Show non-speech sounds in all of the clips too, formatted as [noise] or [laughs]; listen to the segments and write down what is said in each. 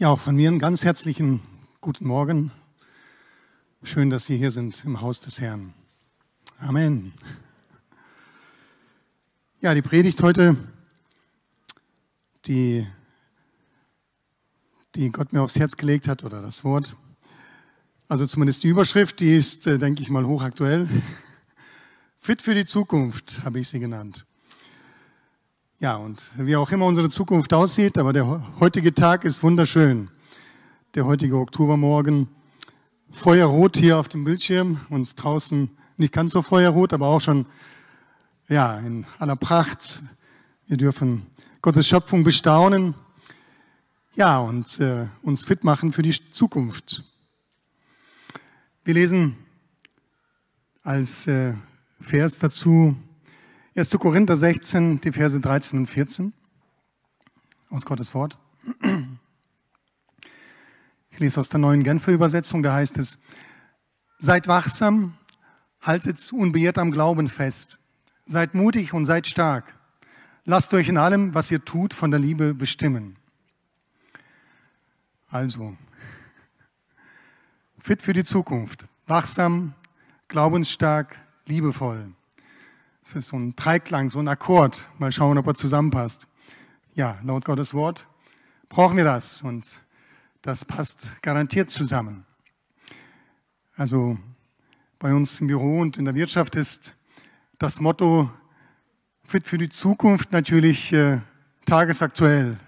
Ja, auch von mir einen ganz herzlichen guten Morgen. Schön, dass wir hier sind im Haus des Herrn. Amen. Ja, die Predigt heute, die, die Gott mir aufs Herz gelegt hat, oder das Wort, also zumindest die Überschrift, die ist, äh, denke ich mal, hochaktuell. Fit für die Zukunft, habe ich sie genannt. Ja, und wie auch immer unsere Zukunft aussieht, aber der heutige Tag ist wunderschön. Der heutige Oktobermorgen. Feuerrot hier auf dem Bildschirm und draußen nicht ganz so feuerrot, aber auch schon ja, in aller Pracht. Wir dürfen Gottes Schöpfung bestaunen. Ja, und äh, uns fit machen für die Zukunft. Wir lesen als äh, Vers dazu 1. Korinther 16, die Verse 13 und 14 aus Gottes Wort. Ich lese aus der neuen Genfer Übersetzung, da heißt es, seid wachsam, haltet unbeirrt am Glauben fest, seid mutig und seid stark. Lasst euch in allem, was ihr tut, von der Liebe bestimmen. Also, fit für die Zukunft, wachsam, glaubensstark, liebevoll. Es ist so ein Dreiklang, so ein Akkord. Mal schauen, ob er zusammenpasst. Ja, laut Gottes Wort brauchen wir das und das passt garantiert zusammen. Also bei uns im Büro und in der Wirtschaft ist das Motto Fit für die Zukunft natürlich äh, tagesaktuell,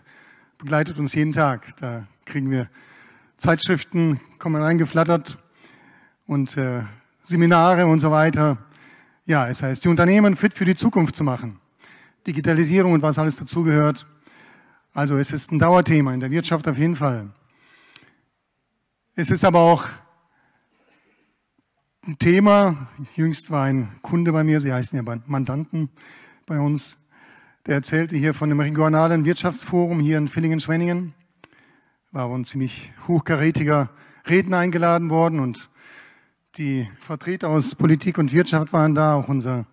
begleitet uns jeden Tag. Da kriegen wir Zeitschriften, kommen reingeflattert und äh, Seminare und so weiter. Ja, es heißt, die Unternehmen fit für die Zukunft zu machen. Digitalisierung und was alles dazugehört. Also es ist ein Dauerthema in der Wirtschaft auf jeden Fall. Es ist aber auch ein Thema, jüngst war ein Kunde bei mir, sie heißen ja Mandanten bei uns, der erzählte hier von dem regionalen Wirtschaftsforum hier in Villingen-Schwenningen. War ein ziemlich hochkarätiger Redner eingeladen worden und die Vertreter aus Politik und Wirtschaft waren da, auch unser,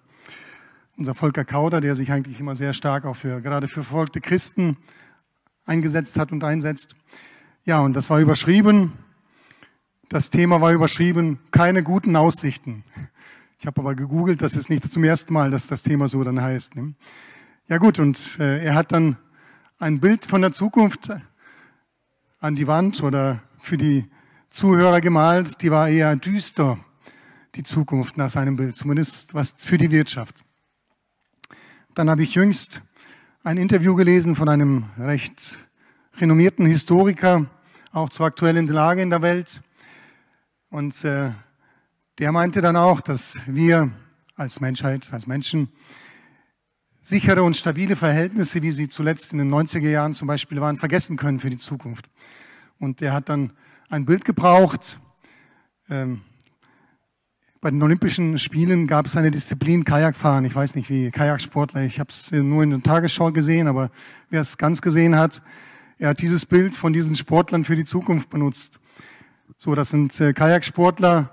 unser Volker Kauder, der sich eigentlich immer sehr stark auch für, gerade für verfolgte Christen eingesetzt hat und einsetzt. Ja, und das war überschrieben. Das Thema war überschrieben, keine guten Aussichten. Ich habe aber gegoogelt, das ist nicht zum ersten Mal, dass das Thema so dann heißt. Ne? Ja gut, und äh, er hat dann ein Bild von der Zukunft an die Wand oder für die Zuhörer gemalt, die war eher düster, die Zukunft nach seinem Bild, zumindest was für die Wirtschaft. Dann habe ich jüngst ein Interview gelesen von einem recht renommierten Historiker, auch zur aktuellen Lage in der Welt. Und äh, der meinte dann auch, dass wir als Menschheit, als Menschen, sichere und stabile Verhältnisse, wie sie zuletzt in den 90er Jahren zum Beispiel waren, vergessen können für die Zukunft. Und der hat dann ein Bild gebraucht. Ähm, bei den Olympischen Spielen gab es eine Disziplin Kajakfahren. Ich weiß nicht wie, Kajaksportler. Ich habe es nur in der Tagesschau gesehen, aber wer es ganz gesehen hat, er hat dieses Bild von diesen Sportlern für die Zukunft benutzt. So, das sind äh, Kajaksportler,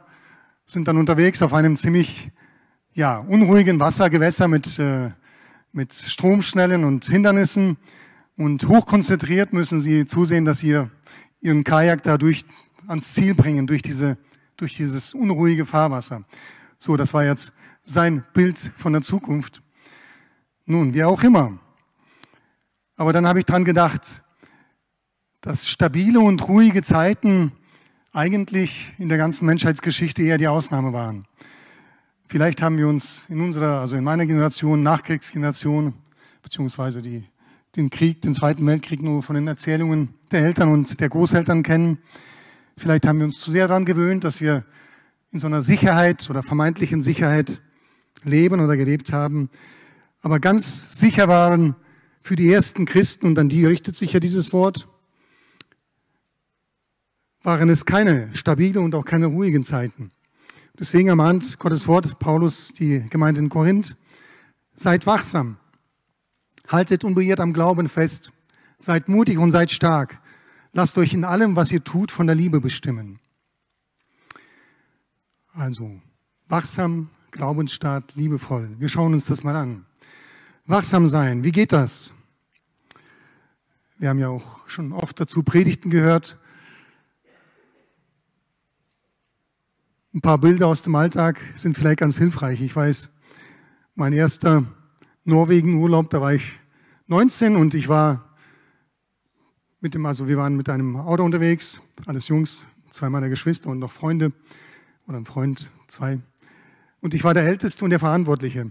sind dann unterwegs auf einem ziemlich ja, unruhigen Wassergewässer mit, äh, mit Stromschnellen und Hindernissen. Und hochkonzentriert müssen sie zusehen, dass ihr ihren Kajak da durch, ans Ziel bringen, durch, diese, durch dieses unruhige Fahrwasser. So, das war jetzt sein Bild von der Zukunft. Nun, wie auch immer. Aber dann habe ich dran gedacht, dass stabile und ruhige Zeiten eigentlich in der ganzen Menschheitsgeschichte eher die Ausnahme waren. Vielleicht haben wir uns in unserer, also in meiner Generation, Nachkriegsgeneration, beziehungsweise die den Krieg, den Zweiten Weltkrieg nur von den Erzählungen der Eltern und der Großeltern kennen. Vielleicht haben wir uns zu sehr daran gewöhnt, dass wir in so einer Sicherheit oder vermeintlichen Sicherheit leben oder gelebt haben. Aber ganz sicher waren für die ersten Christen, und an die richtet sich ja dieses Wort, waren es keine stabile und auch keine ruhigen Zeiten. Deswegen ermahnt Gottes Wort Paulus die Gemeinde in Korinth, seid wachsam, Haltet unbeirrt am Glauben fest. Seid mutig und seid stark. Lasst euch in allem, was ihr tut, von der Liebe bestimmen. Also, wachsam, glaubensstark, liebevoll. Wir schauen uns das mal an. Wachsam sein, wie geht das? Wir haben ja auch schon oft dazu Predigten gehört. Ein paar Bilder aus dem Alltag sind vielleicht ganz hilfreich. Ich weiß, mein erster Norwegen-Urlaub, da war ich 19 und ich war mit dem, also wir waren mit einem Auto unterwegs, alles Jungs, zwei meiner Geschwister und noch Freunde oder ein Freund, zwei. Und ich war der Älteste und der Verantwortliche.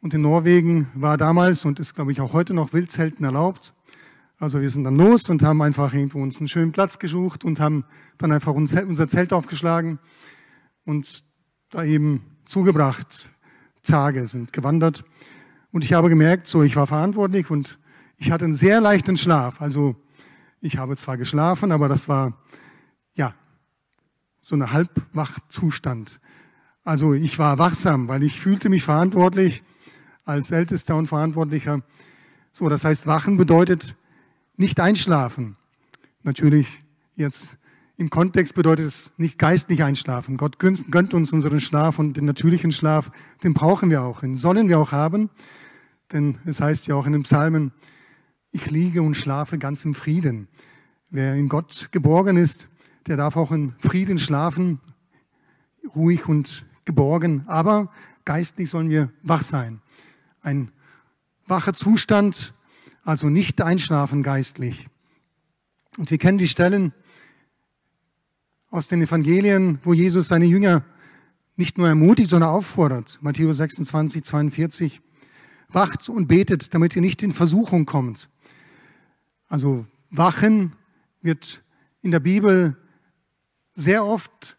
Und in Norwegen war damals und ist, glaube ich, auch heute noch Wildzelten erlaubt. Also wir sind dann los und haben einfach irgendwo uns einen schönen Platz gesucht und haben dann einfach unser Zelt aufgeschlagen und da eben zugebracht. Tage sind gewandert. Und ich habe gemerkt, so ich war verantwortlich und ich hatte einen sehr leichten Schlaf. Also ich habe zwar geschlafen, aber das war ja so ein Halbwachzustand. Also ich war wachsam, weil ich fühlte mich verantwortlich als Ältester und Verantwortlicher. So, das heißt, wachen bedeutet nicht einschlafen. Natürlich jetzt im Kontext bedeutet es nicht geistlich einschlafen. Gott gönnt uns unseren Schlaf und den natürlichen Schlaf, den brauchen wir auch, den sollen wir auch haben. Denn es heißt ja auch in den Psalmen, ich liege und schlafe ganz im Frieden. Wer in Gott geborgen ist, der darf auch in Frieden schlafen, ruhig und geborgen. Aber geistlich sollen wir wach sein. Ein wacher Zustand, also nicht einschlafen geistlich. Und wir kennen die Stellen aus den Evangelien, wo Jesus seine Jünger nicht nur ermutigt, sondern auffordert. Matthäus 26, 42. Wacht und betet, damit ihr nicht in Versuchung kommt. Also wachen wird in der Bibel sehr oft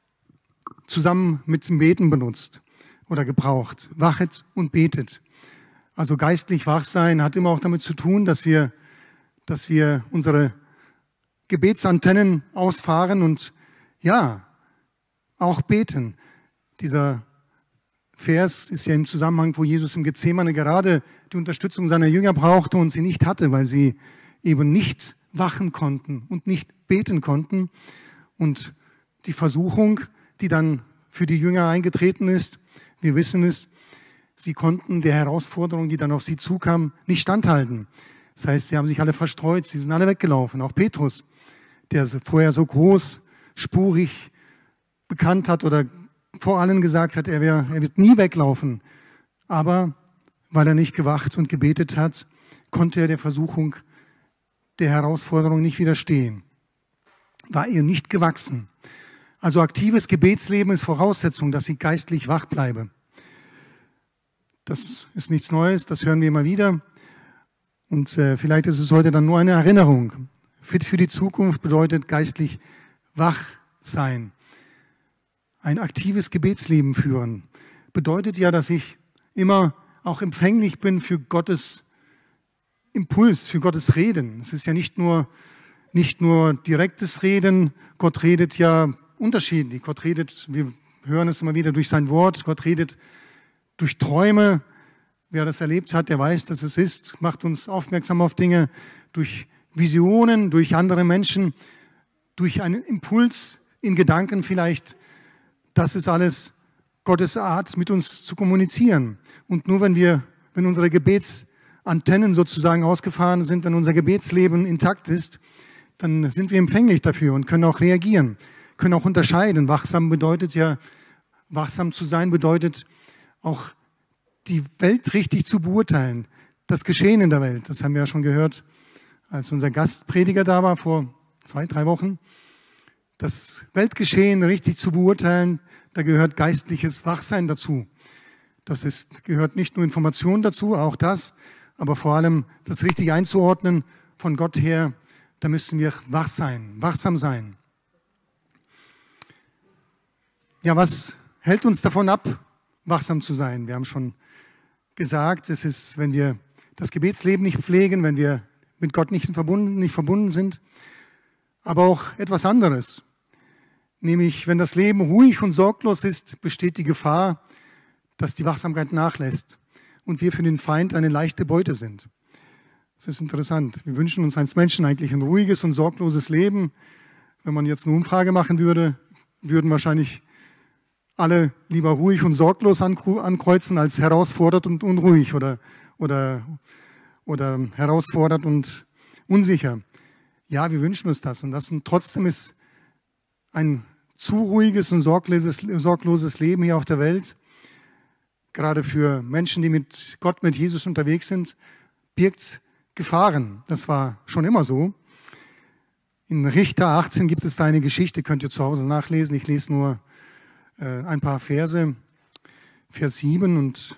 zusammen mit dem Beten benutzt oder gebraucht. Wachet und betet. Also geistlich wach sein hat immer auch damit zu tun, dass wir, dass wir unsere Gebetsantennen ausfahren und ja, auch beten. Dieser Vers ist ja im Zusammenhang, wo Jesus im Gethsemane gerade die Unterstützung seiner Jünger brauchte und sie nicht hatte, weil sie eben nicht wachen konnten und nicht beten konnten. Und die Versuchung, die dann für die Jünger eingetreten ist, wir wissen es, sie konnten der Herausforderung, die dann auf sie zukam, nicht standhalten. Das heißt, sie haben sich alle verstreut, sie sind alle weggelaufen. Auch Petrus, der vorher so groß, spurig bekannt hat oder vor allen gesagt hat, er, wär, er wird nie weglaufen. Aber weil er nicht gewacht und gebetet hat, konnte er der Versuchung, der Herausforderung nicht widerstehen. War ihr nicht gewachsen. Also aktives Gebetsleben ist Voraussetzung, dass ich geistlich wach bleibe. Das ist nichts Neues, das hören wir immer wieder. Und äh, vielleicht ist es heute dann nur eine Erinnerung. Fit für die Zukunft bedeutet geistlich wach sein. Ein aktives Gebetsleben führen bedeutet ja, dass ich immer auch empfänglich bin für Gottes Impuls, für Gottes Reden. Es ist ja nicht nur, nicht nur direktes Reden. Gott redet ja unterschiedlich. Gott redet, wir hören es immer wieder durch sein Wort. Gott redet durch Träume. Wer das erlebt hat, der weiß, dass es ist, macht uns aufmerksam auf Dinge durch Visionen, durch andere Menschen, durch einen Impuls in Gedanken vielleicht. Das ist alles Gottes Art, mit uns zu kommunizieren. Und nur wenn wir, wenn unsere Gebetsantennen sozusagen ausgefahren sind, wenn unser Gebetsleben intakt ist, dann sind wir empfänglich dafür und können auch reagieren, können auch unterscheiden. Wachsam bedeutet ja, wachsam zu sein bedeutet, auch die Welt richtig zu beurteilen, das Geschehen in der Welt. Das haben wir ja schon gehört, als unser Gastprediger da war vor zwei, drei Wochen. Das Weltgeschehen richtig zu beurteilen, da gehört geistliches Wachsein dazu. Das ist, gehört nicht nur Information dazu, auch das, aber vor allem das richtig einzuordnen von Gott her, da müssen wir wach sein, wachsam sein. Ja, was hält uns davon ab, wachsam zu sein. Wir haben schon gesagt, es ist, wenn wir das Gebetsleben nicht pflegen, wenn wir mit Gott nicht verbunden, nicht verbunden sind, aber auch etwas anderes. Nämlich, wenn das Leben ruhig und sorglos ist, besteht die Gefahr, dass die Wachsamkeit nachlässt und wir für den Feind eine leichte Beute sind. Das ist interessant. Wir wünschen uns als Menschen eigentlich ein ruhiges und sorgloses Leben. Wenn man jetzt eine Umfrage machen würde, würden wahrscheinlich alle lieber ruhig und sorglos ankreuzen als herausfordert und unruhig oder, oder, oder herausfordert und unsicher. Ja, wir wünschen uns das. Und, das, und trotzdem ist ein zu ruhiges und sorgloses, Leben hier auf der Welt, gerade für Menschen, die mit Gott, mit Jesus unterwegs sind, birgt Gefahren. Das war schon immer so. In Richter 18 gibt es da eine Geschichte, könnt ihr zu Hause nachlesen. Ich lese nur äh, ein paar Verse, Vers 7 und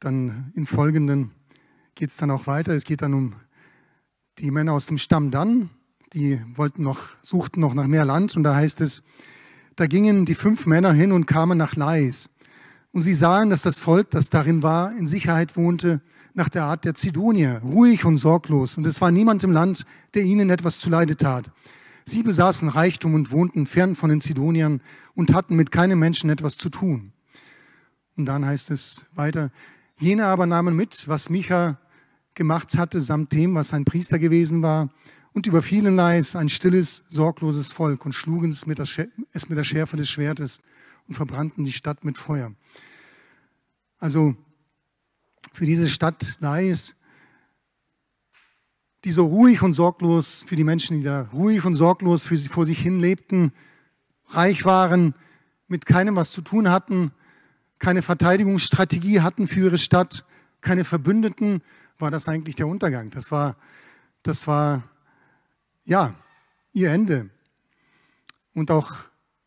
dann in folgenden geht es dann auch weiter. Es geht dann um die Männer aus dem Stamm dann, die wollten noch, suchten noch nach mehr Land und da heißt es, da gingen die fünf Männer hin und kamen nach Lais. Und sie sahen, dass das Volk, das darin war, in Sicherheit wohnte, nach der Art der Zidonier, ruhig und sorglos. Und es war niemand im Land, der ihnen etwas zuleide tat. Sie besaßen Reichtum und wohnten fern von den Zidoniern und hatten mit keinem Menschen etwas zu tun. Und dann heißt es weiter, jene aber nahmen mit, was Micha gemacht hatte, samt dem, was ein Priester gewesen war, und überfielen Leis ein stilles, sorgloses Volk und schlugen es mit, es mit der Schärfe des Schwertes und verbrannten die Stadt mit Feuer. Also für diese Stadt Leis, die so ruhig und sorglos, für die Menschen, die da ruhig und sorglos für sie, vor sich hin lebten, reich waren, mit keinem was zu tun hatten, keine Verteidigungsstrategie hatten für ihre Stadt, keine Verbündeten, war das eigentlich der Untergang. Das war, das war, ja, ihr Ende. Und auch,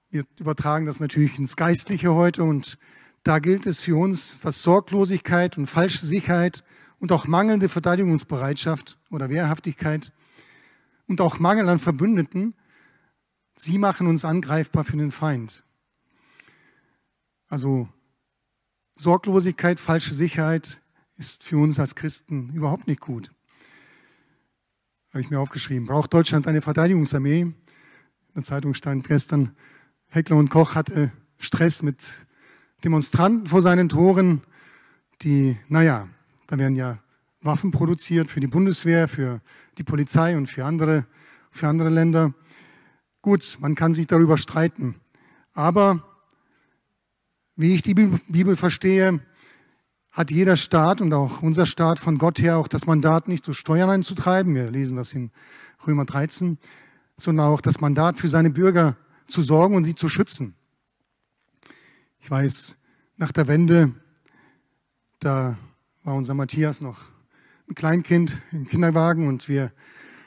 wir übertragen das natürlich ins Geistliche heute und da gilt es für uns, dass Sorglosigkeit und falsche Sicherheit und auch mangelnde Verteidigungsbereitschaft oder Wehrhaftigkeit und auch Mangel an Verbündeten, sie machen uns angreifbar für den Feind. Also Sorglosigkeit, falsche Sicherheit ist für uns als Christen überhaupt nicht gut. Habe ich mir aufgeschrieben. Braucht Deutschland eine Verteidigungsarmee? In der Zeitung stand gestern, Heckler und Koch hatte Stress mit Demonstranten vor seinen Toren, die, naja, da werden ja Waffen produziert für die Bundeswehr, für die Polizei und für andere, für andere Länder. Gut, man kann sich darüber streiten. Aber wie ich die Bibel verstehe, hat jeder Staat und auch unser Staat von Gott her auch das Mandat, nicht durch Steuern einzutreiben, wir lesen das in Römer 13, sondern auch das Mandat für seine Bürger zu sorgen und sie zu schützen. Ich weiß, nach der Wende, da war unser Matthias noch ein Kleinkind im Kinderwagen und wir,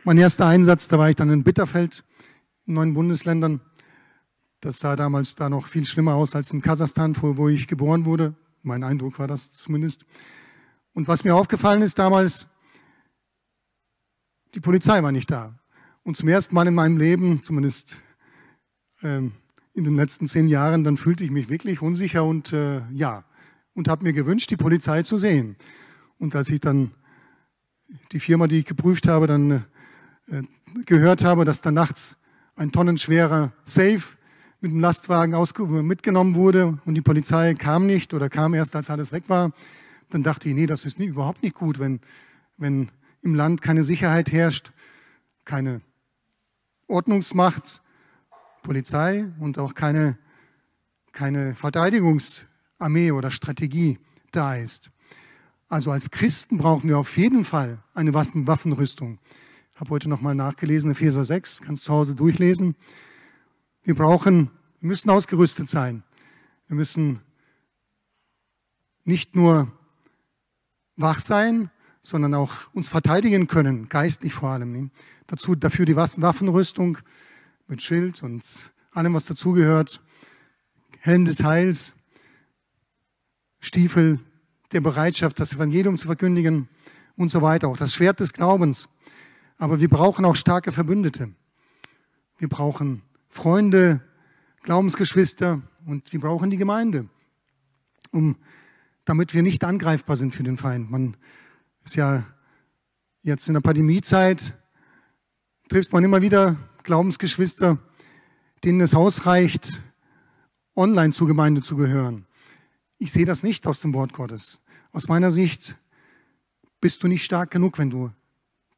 mein erster Einsatz, da war ich dann in Bitterfeld in neuen Bundesländern. Das sah damals da noch viel schlimmer aus als in Kasachstan, wo ich geboren wurde. Mein Eindruck war das zumindest. Und was mir aufgefallen ist damals, die Polizei war nicht da. Und zum ersten Mal in meinem Leben, zumindest ähm, in den letzten zehn Jahren, dann fühlte ich mich wirklich unsicher und äh, ja, und habe mir gewünscht, die Polizei zu sehen. Und als ich dann die Firma, die ich geprüft habe, dann äh, gehört habe, dass da nachts ein tonnenschwerer Safe mit dem Lastwagen mitgenommen wurde und die Polizei kam nicht oder kam erst, als alles weg war, dann dachte ich, nee, das ist nie, überhaupt nicht gut, wenn, wenn im Land keine Sicherheit herrscht, keine Ordnungsmacht, Polizei und auch keine, keine Verteidigungsarmee oder Strategie da ist. Also als Christen brauchen wir auf jeden Fall eine Waffenrüstung. Ich habe heute nochmal nachgelesen, Epheser 6, kannst du zu Hause durchlesen. Wir brauchen, wir müssen ausgerüstet sein. Wir müssen nicht nur wach sein, sondern auch uns verteidigen können, geistlich vor allem. Dazu, dafür die Waffenrüstung mit Schild und allem, was dazugehört. Helm des Heils, Stiefel der Bereitschaft, das Evangelium zu verkündigen und so weiter. Auch das Schwert des Glaubens. Aber wir brauchen auch starke Verbündete. Wir brauchen Freunde, Glaubensgeschwister und wir brauchen die Gemeinde, um, damit wir nicht angreifbar sind für den Feind. Man ist ja jetzt in der Pandemiezeit, trifft man immer wieder Glaubensgeschwister, denen es ausreicht, online zur Gemeinde zu gehören. Ich sehe das nicht aus dem Wort Gottes. Aus meiner Sicht bist du nicht stark genug, wenn du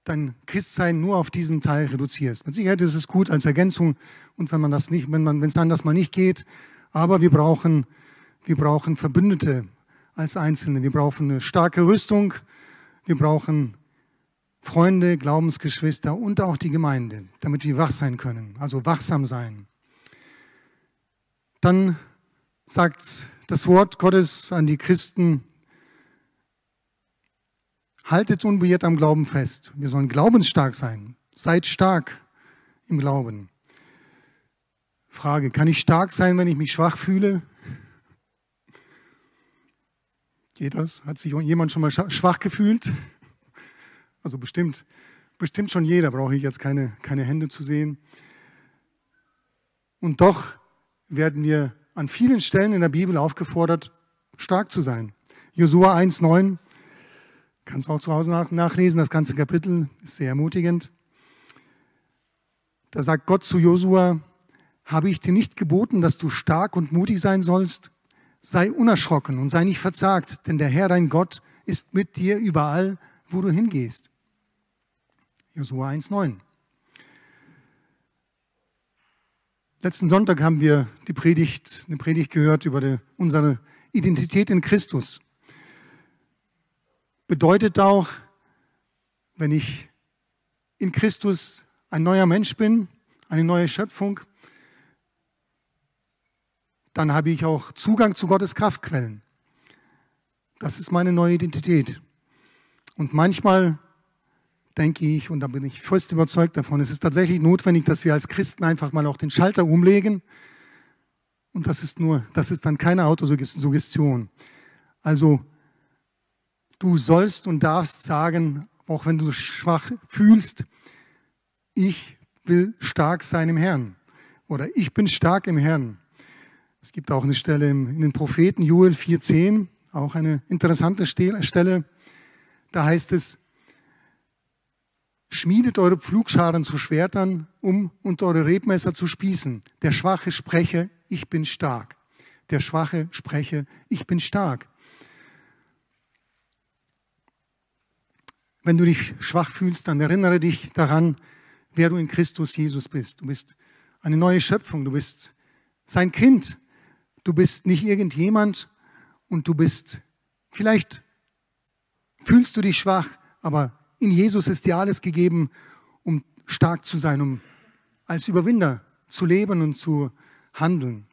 dein Christsein nur auf diesen Teil reduzierst. Mit Sicherheit ist es gut als Ergänzung und wenn man das nicht, wenn man, wenn es anders mal nicht geht, aber wir brauchen, wir brauchen Verbündete als Einzelne. Wir brauchen eine starke Rüstung. Wir brauchen Freunde, Glaubensgeschwister und auch die Gemeinde, damit wir wach sein können, also wachsam sein. Dann sagt das Wort Gottes an die Christen, haltet unbeirrt am Glauben fest. Wir sollen glaubensstark sein. Seid stark im Glauben. Frage, kann ich stark sein, wenn ich mich schwach fühle? Geht das? Hat sich jemand schon mal schwach gefühlt? Also bestimmt, bestimmt schon jeder, brauche ich jetzt keine, keine Hände zu sehen. Und doch werden wir an vielen Stellen in der Bibel aufgefordert, stark zu sein. Josua 1,9, kannst auch zu Hause nach, nachlesen, das ganze Kapitel ist sehr ermutigend. Da sagt Gott zu Josua, habe ich dir nicht geboten, dass du stark und mutig sein sollst? Sei unerschrocken und sei nicht verzagt, denn der Herr dein Gott ist mit dir überall, wo du hingehst. Josua 1,9. Letzten Sonntag haben wir die Predigt, eine Predigt gehört über die, unsere Identität in Christus. Bedeutet auch, wenn ich in Christus ein neuer Mensch bin, eine neue Schöpfung, dann habe ich auch Zugang zu Gottes Kraftquellen. Das ist meine neue Identität. Und manchmal denke ich, und da bin ich fest überzeugt davon, es ist tatsächlich notwendig, dass wir als Christen einfach mal auch den Schalter umlegen. Und das ist nur, das ist dann keine Autosuggestion. Also, du sollst und darfst sagen, auch wenn du schwach fühlst, ich will stark sein im Herrn. Oder ich bin stark im Herrn. Es gibt auch eine Stelle in den Propheten, Joel 4,10, auch eine interessante Stelle. Da heißt es, Schmiedet eure Pflugscharen zu Schwertern um und eure Rebmesser zu Spießen. Der Schwache spreche, ich bin stark. Der Schwache spreche, ich bin stark. Wenn du dich schwach fühlst, dann erinnere dich daran, wer du in Christus Jesus bist. Du bist eine neue Schöpfung, du bist sein Kind. Du bist nicht irgendjemand und du bist, vielleicht fühlst du dich schwach, aber in Jesus ist dir alles gegeben, um stark zu sein, um als Überwinder zu leben und zu handeln.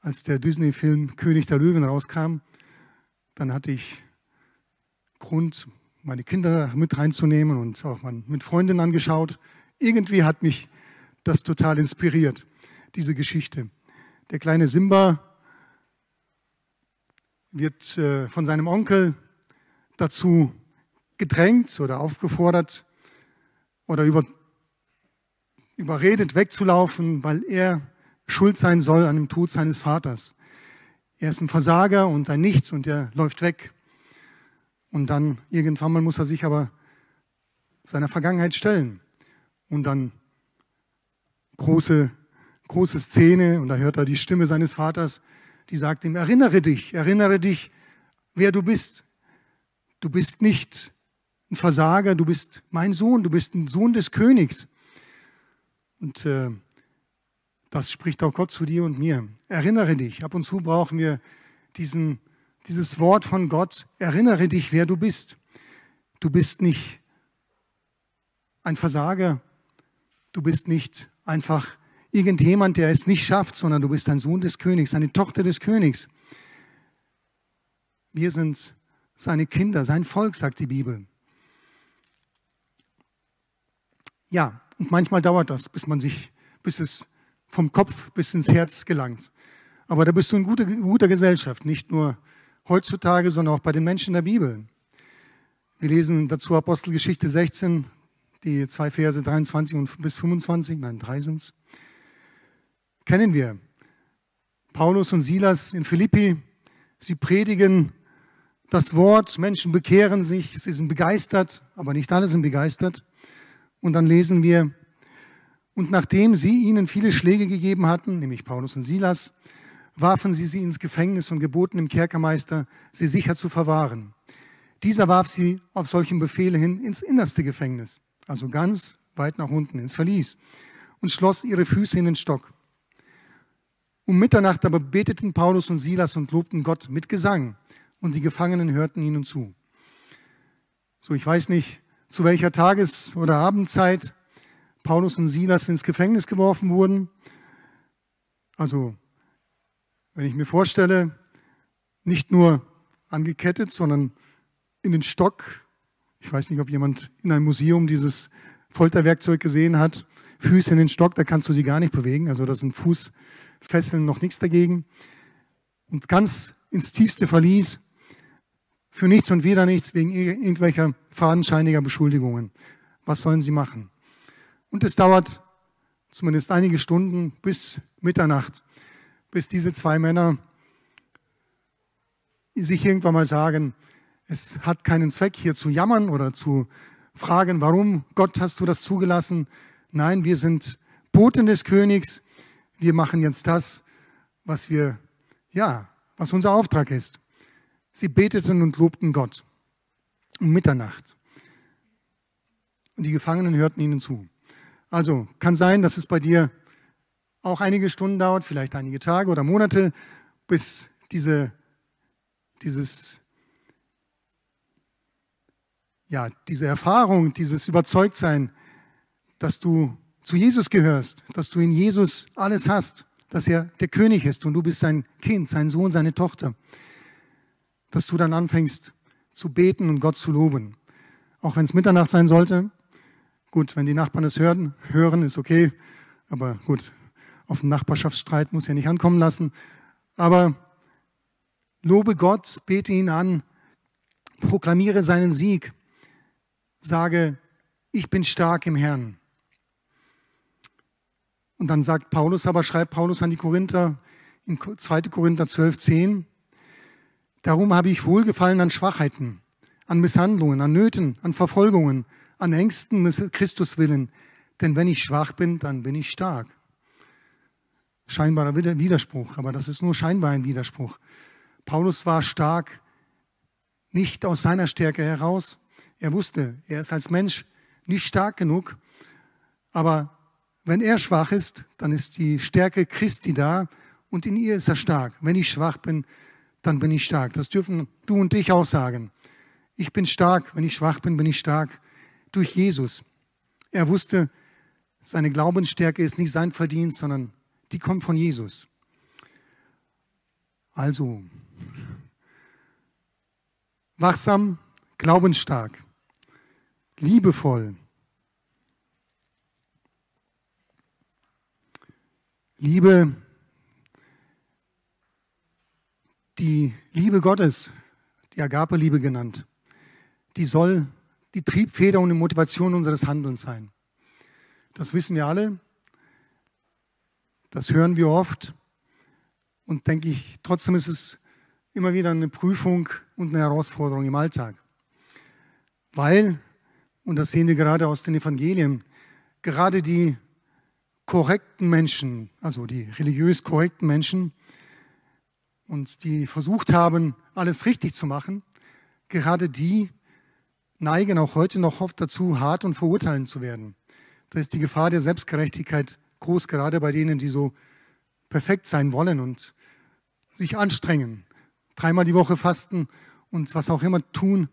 Als der Disney-Film König der Löwen rauskam, dann hatte ich Grund, meine Kinder mit reinzunehmen und auch mit Freundinnen angeschaut. Irgendwie hat mich das total inspiriert, diese Geschichte. Der kleine Simba wird äh, von seinem Onkel dazu gedrängt oder aufgefordert oder über, überredet, wegzulaufen, weil er schuld sein soll an dem Tod seines Vaters. Er ist ein Versager und ein Nichts und er läuft weg. Und dann irgendwann mal muss er sich aber seiner Vergangenheit stellen. Und dann große, große Szene und da hört er die Stimme seines Vaters, die sagt ihm, erinnere dich, erinnere dich, wer du bist. Du bist nicht ein Versager, du bist mein Sohn, du bist ein Sohn des Königs. Und äh, das spricht auch Gott zu dir und mir. Erinnere dich, ab und zu brauchen wir diesen, dieses Wort von Gott. Erinnere dich, wer du bist. Du bist nicht ein Versager, du bist nicht einfach irgendjemand, der es nicht schafft, sondern du bist ein Sohn des Königs, eine Tochter des Königs. Wir sind seine Kinder, sein Volk, sagt die Bibel. Ja, und manchmal dauert das, bis man sich, bis es vom Kopf bis ins Herz gelangt. Aber da bist du in guter, guter Gesellschaft, nicht nur heutzutage, sondern auch bei den Menschen der Bibel. Wir lesen dazu Apostelgeschichte 16, die zwei Verse 23 und bis 25, nein, drei sind es. Kennen wir. Paulus und Silas in Philippi, sie predigen das Wort, Menschen bekehren sich, sie sind begeistert, aber nicht alle sind begeistert. Und dann lesen wir, und nachdem sie ihnen viele Schläge gegeben hatten, nämlich Paulus und Silas, warfen sie sie ins Gefängnis und geboten dem Kerkermeister, sie sicher zu verwahren. Dieser warf sie auf solchen Befehl hin ins innerste Gefängnis, also ganz weit nach unten, ins Verlies, und schloss ihre Füße in den Stock. Um Mitternacht aber beteten Paulus und Silas und lobten Gott mit Gesang und die Gefangenen hörten ihnen zu. So, ich weiß nicht, zu welcher Tages- oder Abendzeit Paulus und Silas ins Gefängnis geworfen wurden. Also, wenn ich mir vorstelle, nicht nur angekettet, sondern in den Stock. Ich weiß nicht, ob jemand in einem Museum dieses Folterwerkzeug gesehen hat. Füße in den Stock, da kannst du sie gar nicht bewegen. Also das sind Fußfesseln, noch nichts dagegen. Und ganz ins tiefste Verlies, für nichts und wieder nichts, wegen irgendwelcher fadenscheiniger Beschuldigungen. Was sollen sie machen? Und es dauert zumindest einige Stunden bis Mitternacht, bis diese zwei Männer sich irgendwann mal sagen, es hat keinen Zweck hier zu jammern oder zu fragen, warum Gott hast du das zugelassen. Nein, wir sind Boten des Königs. Wir machen jetzt das, was wir, ja, was unser Auftrag ist. Sie beteten und lobten Gott um Mitternacht. Und die Gefangenen hörten ihnen zu. Also kann sein, dass es bei dir auch einige Stunden dauert, vielleicht einige Tage oder Monate, bis diese, dieses, ja, diese Erfahrung, dieses Überzeugtsein, dass du zu Jesus gehörst, dass du in Jesus alles hast, dass er der König ist und du bist sein Kind, sein Sohn, seine Tochter, dass du dann anfängst zu beten und Gott zu loben. Auch wenn es Mitternacht sein sollte, Gut, wenn die Nachbarn es hören, hören, ist okay. Aber gut, auf den Nachbarschaftsstreit muss ja nicht ankommen lassen. Aber lobe Gott, bete ihn an, proklamiere seinen Sieg, sage, ich bin stark im Herrn. Und dann sagt Paulus, aber schreibt Paulus an die Korinther in 2. Korinther 12, 10, darum habe ich Wohlgefallen an Schwachheiten, an Misshandlungen, an Nöten, an Verfolgungen, an Ängsten Christus willen. Denn wenn ich schwach bin, dann bin ich stark. Scheinbarer Widerspruch, aber das ist nur scheinbar ein Widerspruch. Paulus war stark nicht aus seiner Stärke heraus. Er wusste, er ist als Mensch nicht stark genug. Aber wenn er schwach ist, dann ist die Stärke Christi da und in ihr ist er stark. Wenn ich schwach bin, dann bin ich stark. Das dürfen du und ich auch sagen. Ich bin stark, wenn ich schwach bin, bin ich stark durch Jesus. Er wusste, seine Glaubensstärke ist nicht sein Verdienst, sondern die kommt von Jesus. Also, wachsam, glaubensstark, liebevoll, Liebe, die Liebe Gottes, die Agape-Liebe genannt, die soll die Triebfeder und die Motivation unseres Handelns sein. Das wissen wir alle. Das hören wir oft. Und denke ich, trotzdem ist es immer wieder eine Prüfung und eine Herausforderung im Alltag. Weil, und das sehen wir gerade aus den Evangelien, gerade die korrekten Menschen, also die religiös korrekten Menschen, und die versucht haben, alles richtig zu machen, gerade die neigen auch heute noch oft dazu, hart und verurteilen zu werden. Da ist die Gefahr der Selbstgerechtigkeit groß, gerade bei denen, die so perfekt sein wollen und sich anstrengen, dreimal die Woche fasten und was auch immer tun.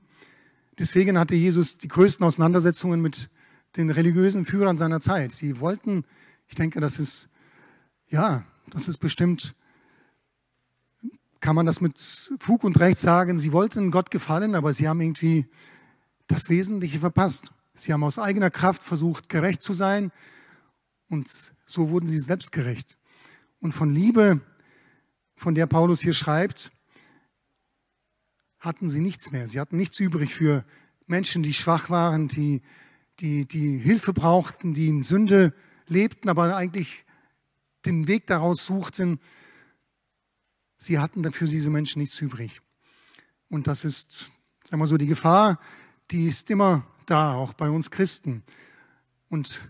Deswegen hatte Jesus die größten Auseinandersetzungen mit den religiösen Führern seiner Zeit. Sie wollten, ich denke, das ist, ja, das ist bestimmt, kann man das mit Fug und Recht sagen, sie wollten Gott gefallen, aber sie haben irgendwie das Wesentliche verpasst. Sie haben aus eigener Kraft versucht, gerecht zu sein und so wurden sie selbstgerecht. Und von Liebe, von der Paulus hier schreibt, hatten sie nichts mehr. Sie hatten nichts übrig für Menschen, die schwach waren, die, die, die Hilfe brauchten, die in Sünde lebten, aber eigentlich den Weg daraus suchten. Sie hatten dafür diese Menschen nichts übrig. Und das ist, sagen wir so, die Gefahr, die ist immer da, auch bei uns Christen. Und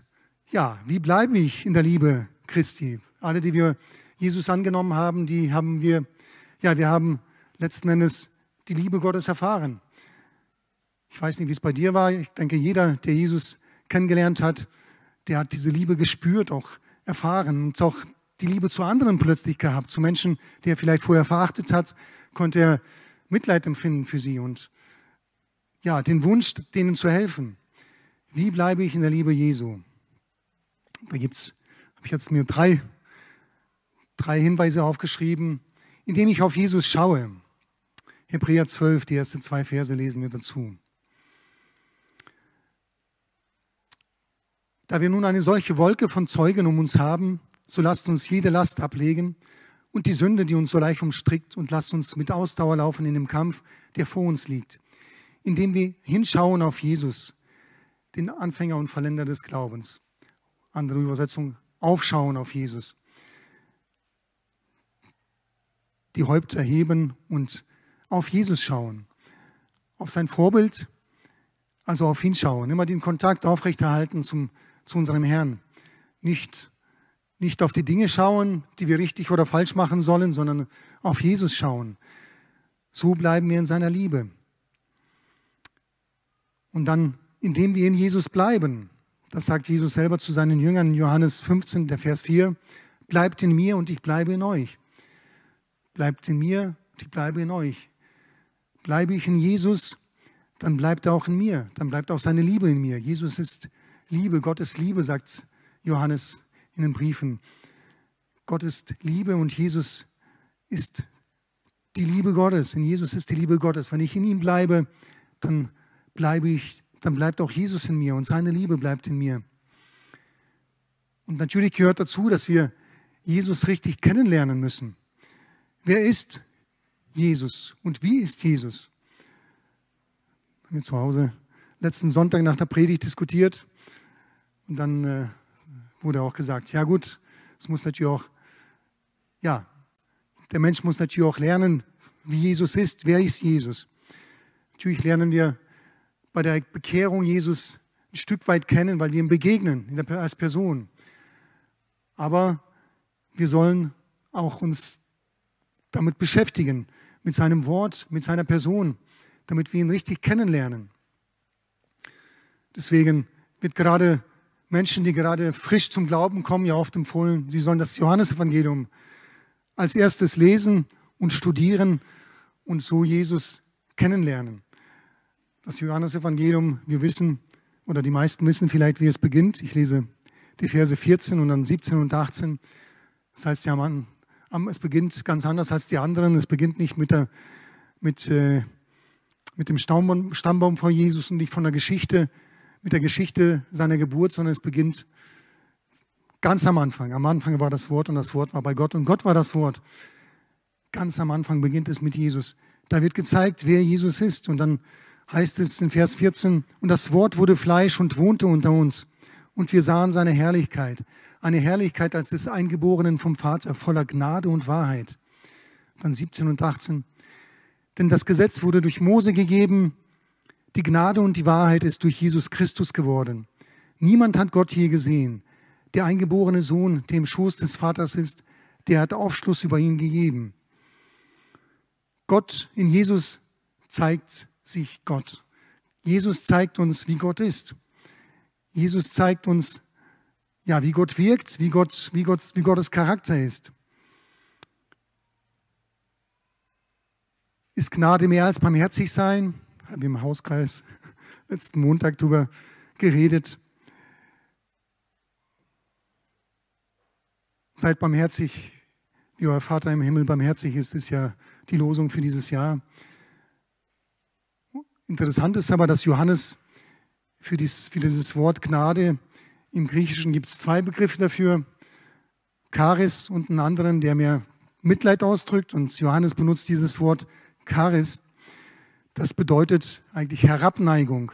ja, wie bleibe ich in der Liebe Christi? Alle, die wir Jesus angenommen haben, die haben wir, ja, wir haben letzten Endes die Liebe Gottes erfahren. Ich weiß nicht, wie es bei dir war. Ich denke, jeder, der Jesus kennengelernt hat, der hat diese Liebe gespürt, auch erfahren und auch die Liebe zu anderen plötzlich gehabt. Zu Menschen, die er vielleicht vorher verachtet hat, konnte er Mitleid empfinden für sie. Und ja, den Wunsch, denen zu helfen. Wie bleibe ich in der Liebe Jesu? Da gibt's, habe ich jetzt mir drei, drei Hinweise aufgeschrieben, indem ich auf Jesus schaue. Hebräer 12, die ersten zwei Verse lesen wir dazu. Da wir nun eine solche Wolke von Zeugen um uns haben, so lasst uns jede Last ablegen und die Sünde, die uns so leicht umstrickt, und lasst uns mit Ausdauer laufen in dem Kampf, der vor uns liegt, indem wir hinschauen auf Jesus, den Anfänger und Verländer des Glaubens. Andere Übersetzung, aufschauen auf Jesus. Die Häupter heben und auf Jesus schauen, auf sein Vorbild, also auf ihn schauen, immer den Kontakt aufrechterhalten zum, zu unserem Herrn. Nicht, nicht auf die Dinge schauen, die wir richtig oder falsch machen sollen, sondern auf Jesus schauen. So bleiben wir in seiner Liebe. Und dann, indem wir in Jesus bleiben, das sagt Jesus selber zu seinen Jüngern in Johannes 15, der Vers 4, bleibt in mir und ich bleibe in euch. Bleibt in mir und ich bleibe in euch. Bleibe ich in Jesus, dann bleibt er auch in mir, dann bleibt auch seine Liebe in mir. Jesus ist Liebe, Gott ist Liebe, sagt Johannes in den Briefen. Gott ist Liebe und Jesus ist die Liebe Gottes. In Jesus ist die Liebe Gottes. Wenn ich in ihm bleibe, dann bleibe ich, dann bleibt auch Jesus in mir und seine Liebe bleibt in mir. Und natürlich gehört dazu, dass wir Jesus richtig kennenlernen müssen. Wer ist Jesus und wie ist Jesus? Haben wir zu Hause letzten Sonntag nach der Predigt diskutiert. Und dann äh, wurde auch gesagt, ja gut, es muss natürlich auch, ja, der Mensch muss natürlich auch lernen, wie Jesus ist. Wer ist Jesus? Natürlich lernen wir bei der Bekehrung Jesus ein Stück weit kennen, weil wir ihm begegnen als Person. Aber wir sollen auch uns damit beschäftigen, mit seinem Wort, mit seiner Person, damit wir ihn richtig kennenlernen. Deswegen wird gerade Menschen, die gerade frisch zum Glauben kommen, ja oft empfohlen, sie sollen das Johannesevangelium als erstes lesen und studieren und so Jesus kennenlernen. Das Johannesevangelium, wir wissen, oder die meisten wissen vielleicht, wie es beginnt. Ich lese die Verse 14 und dann 17 und 18. Das heißt ja, man, es beginnt ganz anders als die anderen. Es beginnt nicht mit, der, mit, äh, mit dem Stammbaum, Stammbaum von Jesus und nicht von der Geschichte, mit der Geschichte seiner Geburt, sondern es beginnt ganz am Anfang. Am Anfang war das Wort und das Wort war bei Gott und Gott war das Wort. Ganz am Anfang beginnt es mit Jesus. Da wird gezeigt, wer Jesus ist. Und dann heißt es in Vers 14, und das Wort wurde Fleisch und wohnte unter uns. Und wir sahen seine Herrlichkeit. Eine Herrlichkeit als des Eingeborenen vom Vater, voller Gnade und Wahrheit. Dann 17 und 18. Denn das Gesetz wurde durch Mose gegeben, die Gnade und die Wahrheit ist durch Jesus Christus geworden. Niemand hat Gott je gesehen. Der eingeborene Sohn, der im Schoß des Vaters ist, der hat Aufschluss über ihn gegeben. Gott in Jesus zeigt sich Gott. Jesus zeigt uns, wie Gott ist. Jesus zeigt uns, ja, wie Gott wirkt, wie, Gott, wie, Gott, wie Gottes Charakter ist. Ist Gnade mehr als barmherzig sein? Haben wir im Hauskreis [laughs] letzten Montag darüber geredet. Seid barmherzig, wie euer Vater im Himmel barmherzig ist, ist ja die Losung für dieses Jahr. Interessant ist aber, dass Johannes für dieses, Wort Gnade im Griechischen gibt es zwei Begriffe dafür. Charis und einen anderen, der mehr Mitleid ausdrückt. Und Johannes benutzt dieses Wort Charis. Das bedeutet eigentlich Herabneigung.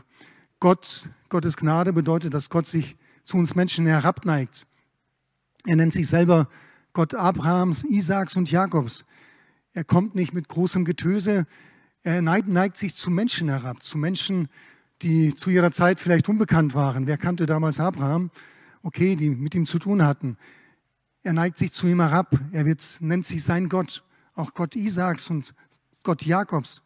Gott, Gottes Gnade bedeutet, dass Gott sich zu uns Menschen herabneigt. Er nennt sich selber Gott Abrahams, Isaaks und Jakobs. Er kommt nicht mit großem Getöse. Er neigt, neigt sich zu Menschen herab, zu Menschen, die zu ihrer Zeit vielleicht unbekannt waren. Wer kannte damals Abraham? Okay, die mit ihm zu tun hatten. Er neigt sich zu ihm herab. Er wird, nennt sich sein Gott, auch Gott Isaaks und Gott Jakobs.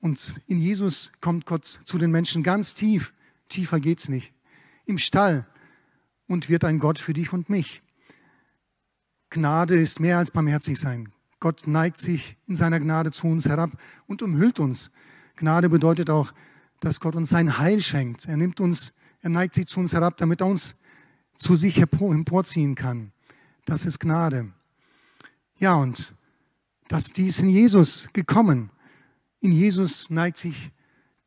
Und in Jesus kommt Gott zu den Menschen ganz tief. Tiefer geht's nicht. Im Stall und wird ein Gott für dich und mich. Gnade ist mehr als barmherzig sein. Gott neigt sich in seiner Gnade zu uns herab und umhüllt uns. Gnade bedeutet auch, dass Gott uns sein Heil schenkt. Er nimmt uns, er neigt sich zu uns herab, damit er uns zu sich emporziehen kann. Das ist Gnade. Ja, und dass dies in Jesus gekommen. In Jesus neigt sich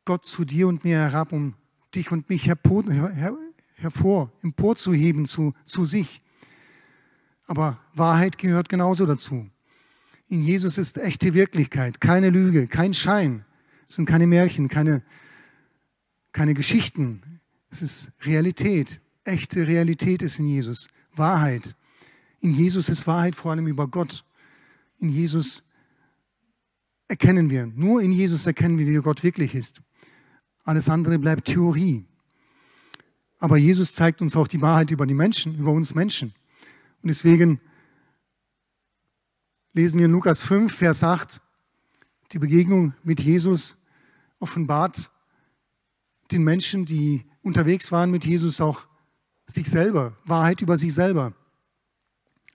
Gott zu dir und mir herab, um dich und mich hervor, her, hervor emporzuheben zu, zu sich. Aber Wahrheit gehört genauso dazu. In Jesus ist echte Wirklichkeit, keine Lüge, kein Schein. Es sind keine Märchen, keine, keine Geschichten. Es ist Realität. Echte Realität ist in Jesus. Wahrheit. In Jesus ist Wahrheit vor allem über Gott. In Jesus erkennen wir, nur in Jesus erkennen wir, wie Gott wirklich ist. Alles andere bleibt Theorie. Aber Jesus zeigt uns auch die Wahrheit über die Menschen, über uns Menschen. Und deswegen lesen wir in Lukas 5, Vers 8, die Begegnung mit Jesus offenbart den Menschen, die unterwegs waren mit Jesus, auch sich selber, Wahrheit über sich selber.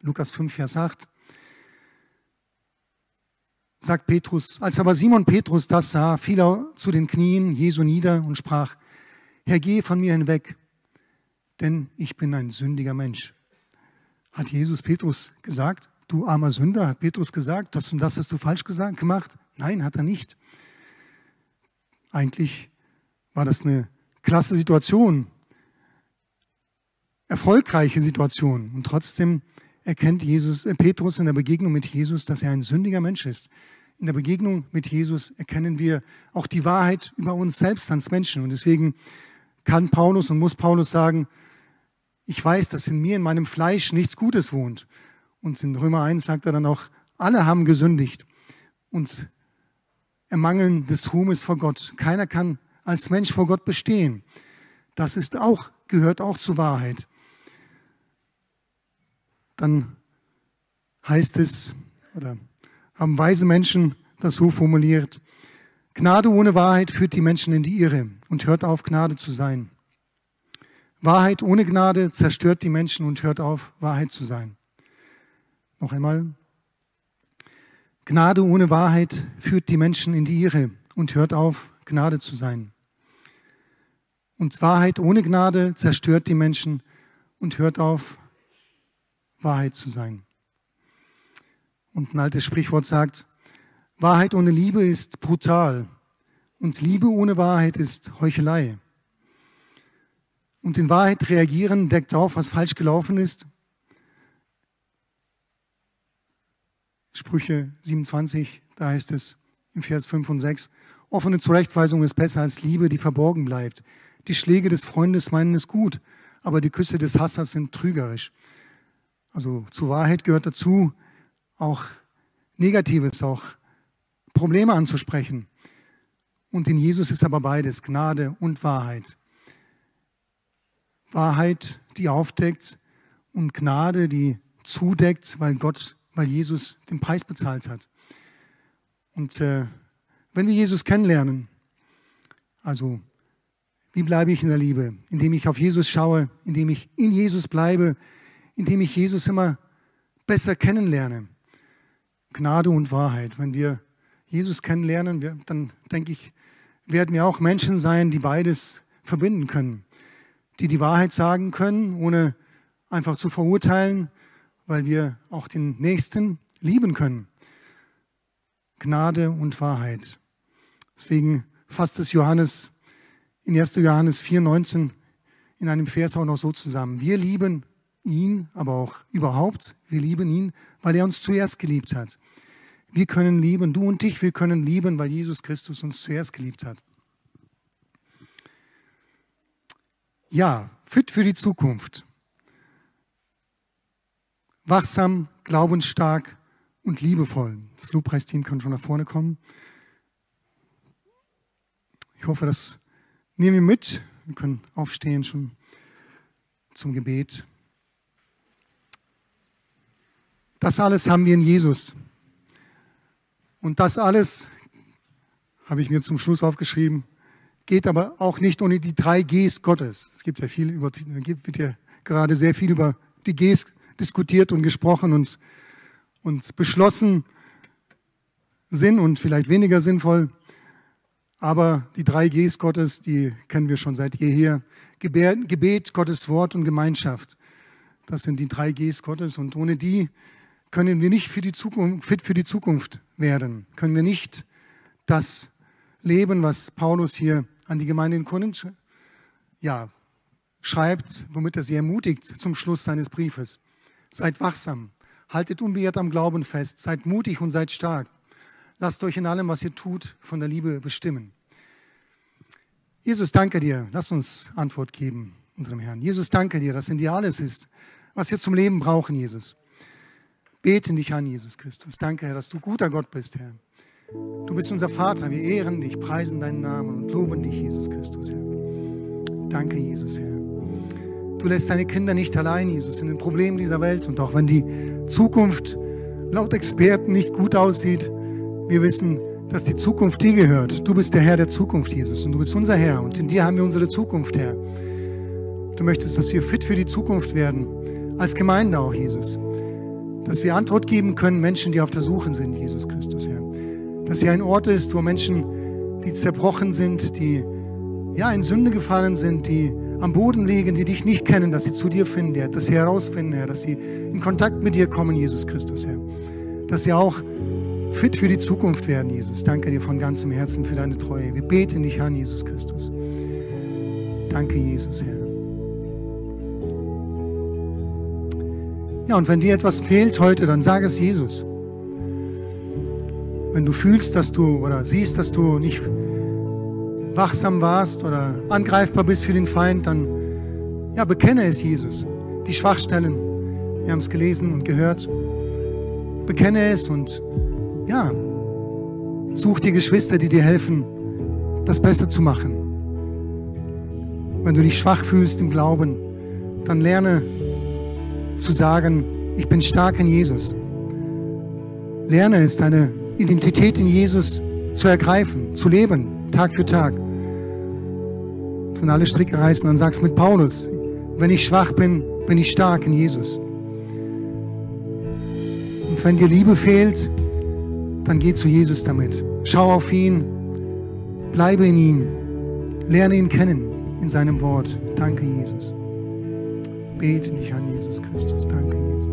Lukas 5, Vers 8 sagt Petrus, als aber Simon Petrus das sah, fiel er zu den Knien Jesu nieder und sprach, Herr, geh von mir hinweg, denn ich bin ein sündiger Mensch. Hat Jesus Petrus gesagt, du armer Sünder, hat Petrus gesagt, das und das hast du falsch gesagt, gemacht? Nein, hat er nicht. Eigentlich war das eine klasse Situation, erfolgreiche Situation. Und trotzdem erkennt Jesus, äh, Petrus in der Begegnung mit Jesus, dass er ein sündiger Mensch ist. In der Begegnung mit Jesus erkennen wir auch die Wahrheit über uns selbst als Menschen. Und deswegen kann Paulus und muss Paulus sagen, ich weiß, dass in mir, in meinem Fleisch nichts Gutes wohnt. Und in Römer 1 sagt er dann auch, alle haben gesündigt und ermangeln des Ruhmes vor Gott. Keiner kann als Mensch vor Gott bestehen. Das ist auch, gehört auch zur Wahrheit. Dann heißt es, oder haben weise Menschen das so formuliert, Gnade ohne Wahrheit führt die Menschen in die Irre und hört auf, Gnade zu sein. Wahrheit ohne Gnade zerstört die Menschen und hört auf, Wahrheit zu sein. Noch einmal. Gnade ohne Wahrheit führt die Menschen in die Irre und hört auf, Gnade zu sein. Und Wahrheit ohne Gnade zerstört die Menschen und hört auf, Wahrheit zu sein. Und ein altes Sprichwort sagt, Wahrheit ohne Liebe ist brutal und Liebe ohne Wahrheit ist Heuchelei. Und in Wahrheit reagieren deckt auf, was falsch gelaufen ist Sprüche 27, da heißt es im Vers 5 und 6, offene Zurechtweisung ist besser als Liebe, die verborgen bleibt. Die Schläge des Freundes meinen es gut, aber die Küsse des Hassers sind trügerisch. Also zur Wahrheit gehört dazu, auch Negatives, auch Probleme anzusprechen. Und in Jesus ist aber beides, Gnade und Wahrheit. Wahrheit, die aufdeckt und Gnade, die zudeckt, weil Gott weil Jesus den Preis bezahlt hat. Und äh, wenn wir Jesus kennenlernen, also wie bleibe ich in der Liebe? Indem ich auf Jesus schaue, indem ich in Jesus bleibe, indem ich Jesus immer besser kennenlerne. Gnade und Wahrheit. Wenn wir Jesus kennenlernen, wir, dann denke ich, werden wir auch Menschen sein, die beides verbinden können. Die die Wahrheit sagen können, ohne einfach zu verurteilen, weil wir auch den Nächsten lieben können. Gnade und Wahrheit. Deswegen fasst es Johannes in 1. Johannes 4,19 in einem Vers auch noch so zusammen. Wir lieben ihn, aber auch überhaupt, wir lieben ihn, weil er uns zuerst geliebt hat. Wir können lieben, du und ich, wir können lieben, weil Jesus Christus uns zuerst geliebt hat. Ja, fit für die Zukunft wachsam, glaubensstark und liebevoll. Das Lobpreisteam kann schon nach vorne kommen. Ich hoffe, das nehmen wir mit. Wir können aufstehen schon zum Gebet. Das alles haben wir in Jesus. Und das alles, habe ich mir zum Schluss aufgeschrieben, geht aber auch nicht ohne die drei Gs Gottes. Es gibt ja viel über, wird ja gerade sehr viel über die Gs diskutiert und gesprochen und, und beschlossen sind und vielleicht weniger sinnvoll. Aber die drei Gs Gottes, die kennen wir schon seit jeher. Gebet, Gottes Wort und Gemeinschaft. Das sind die drei Gs Gottes. Und ohne die können wir nicht für die Zukunft, fit für die Zukunft werden. Können wir nicht das leben, was Paulus hier an die Gemeinde in Korinth ja, schreibt, womit er sie ermutigt zum Schluss seines Briefes. Seid wachsam, haltet unbeirrt am Glauben fest, seid mutig und seid stark. Lasst euch in allem, was ihr tut, von der Liebe bestimmen. Jesus, danke dir. Lass uns Antwort geben, unserem Herrn. Jesus, danke dir, dass in dir alles ist, was wir zum Leben brauchen, Jesus. Beten dich an, Jesus Christus. Danke, Herr, dass du guter Gott bist, Herr. Du bist unser Vater. Wir ehren dich, preisen deinen Namen und loben dich, Jesus Christus, Herr. Danke, Jesus, Herr. Du lässt deine Kinder nicht allein, Jesus, in den Problemen dieser Welt. Und auch wenn die Zukunft laut Experten nicht gut aussieht, wir wissen, dass die Zukunft dir gehört. Du bist der Herr der Zukunft, Jesus, und du bist unser Herr. Und in dir haben wir unsere Zukunft, Herr. Du möchtest, dass wir fit für die Zukunft werden, als Gemeinde auch, Jesus. Dass wir Antwort geben können, Menschen, die auf der Suche sind, Jesus Christus, Herr. Dass hier ein Ort ist, wo Menschen, die zerbrochen sind, die ja in Sünde gefallen sind, die am Boden liegen, die dich nicht kennen, dass sie zu dir finden, Herr, dass sie herausfinden, Herr, dass sie in Kontakt mit dir kommen, Jesus Christus, Herr. Dass sie auch fit für die Zukunft werden, Jesus. Danke dir von ganzem Herzen für deine Treue. Wir beten dich an, Jesus Christus. Danke, Jesus, Herr. Ja, und wenn dir etwas fehlt heute, dann sag es Jesus. Wenn du fühlst, dass du oder siehst, dass du nicht wachsam warst oder angreifbar bist für den Feind, dann ja, bekenne es Jesus. Die Schwachstellen, wir haben es gelesen und gehört. Bekenne es und ja, such dir Geschwister, die dir helfen, das besser zu machen. Wenn du dich schwach fühlst im Glauben, dann lerne zu sagen, ich bin stark in Jesus. Lerne es, deine Identität in Jesus zu ergreifen, zu leben, Tag für Tag von alle Stricke reißen und sagst mit Paulus, wenn ich schwach bin, bin ich stark in Jesus. Und wenn dir Liebe fehlt, dann geh zu Jesus damit. Schau auf ihn, bleibe in ihm, lerne ihn kennen in seinem Wort. Danke, Jesus. Bete dich an Jesus Christus. Danke, Jesus.